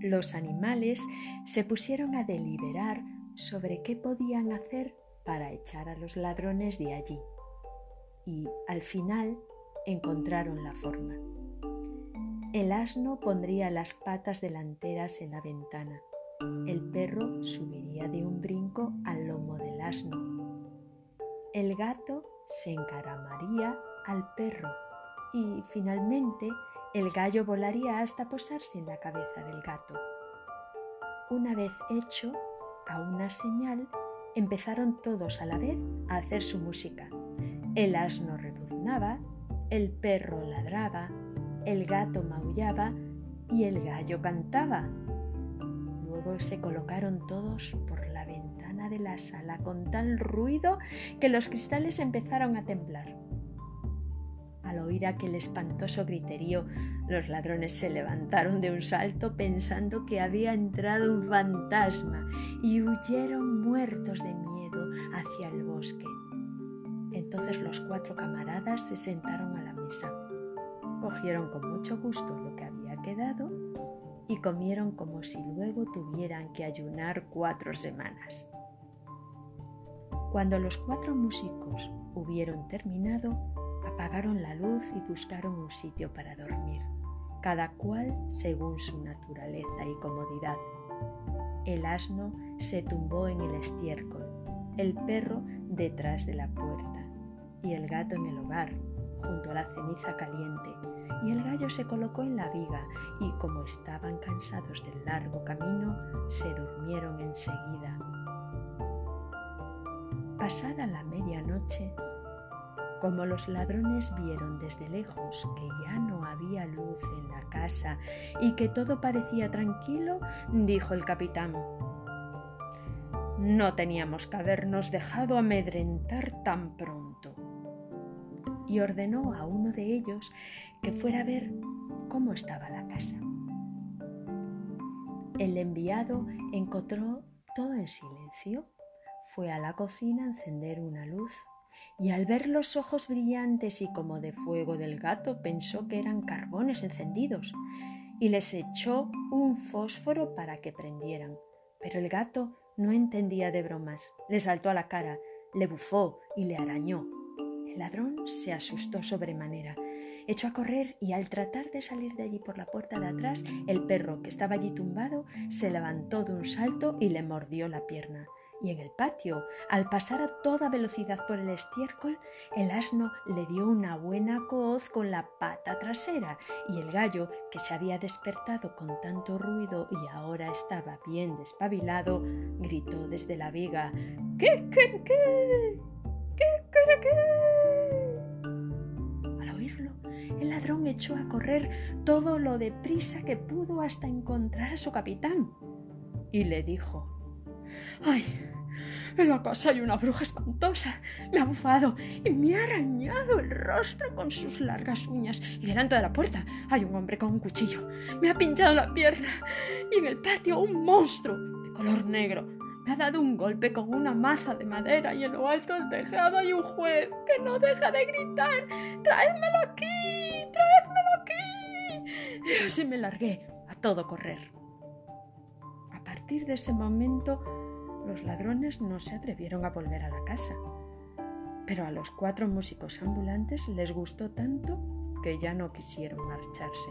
Los animales se pusieron a deliberar sobre qué podían hacer para echar a los ladrones de allí y al final encontraron la forma. El asno pondría las patas delanteras en la ventana. El perro subiría de un brinco al lomo del asno. El gato se encaramaría al perro y finalmente el gallo volaría hasta posarse en la cabeza del gato. Una vez hecho, a una señal, empezaron todos a la vez a hacer su música. El asno rebuznaba, el perro ladraba, el gato maullaba y el gallo cantaba. Luego se colocaron todos por la ventana de la sala con tal ruido que los cristales empezaron a temblar. Al oír aquel espantoso griterío, los ladrones se levantaron de un salto pensando que había entrado un fantasma y huyeron muertos de miedo hacia el bosque. Entonces los cuatro camaradas se sentaron a la mesa. Cogieron con mucho gusto lo que había quedado y comieron como si luego tuvieran que ayunar cuatro semanas. Cuando los cuatro músicos hubieron terminado, apagaron la luz y buscaron un sitio para dormir, cada cual según su naturaleza y comodidad. El asno se tumbó en el estiércol, el perro detrás de la puerta y el gato en el hogar, junto a la ceniza caliente, y el gallo se colocó en la viga y como estaban cansados del largo camino, se durmieron enseguida. Pasada la medianoche, como los ladrones vieron desde lejos que ya no había luz en la casa y que todo parecía tranquilo, dijo el capitán No teníamos que habernos dejado amedrentar tan pronto. Y ordenó a uno de ellos que fuera a ver cómo estaba la casa. El enviado encontró todo en silencio. Fue a la cocina a encender una luz y al ver los ojos brillantes y como de fuego del gato pensó que eran carbones encendidos y les echó un fósforo para que prendieran. Pero el gato no entendía de bromas, le saltó a la cara, le bufó y le arañó. El ladrón se asustó sobremanera, echó a correr y al tratar de salir de allí por la puerta de atrás, el perro que estaba allí tumbado se levantó de un salto y le mordió la pierna y en el patio, al pasar a toda velocidad por el estiércol, el asno le dio una buena coz con la pata trasera y el gallo, que se había despertado con tanto ruido y ahora estaba bien despabilado, gritó desde la viga ¿Qué, qué, qué? ¿Qué, qué, qué? Al oírlo, el ladrón echó a correr todo lo deprisa que pudo hasta encontrar a su capitán y le dijo ¡Ay! En la casa hay una bruja espantosa. Me ha bufado y me ha arañado el rostro con sus largas uñas. Y delante de la puerta hay un hombre con un cuchillo. Me ha pinchado la pierna. Y en el patio un monstruo de color negro. Me ha dado un golpe con una maza de madera y en lo alto del tejado hay un juez que no deja de gritar ¡Traédmelo aquí! ¡Traédmelo aquí! Y así me largué a todo correr. Partir de ese momento los ladrones no se atrevieron a volver a la casa. Pero a los cuatro músicos ambulantes les gustó tanto que ya no quisieron marcharse.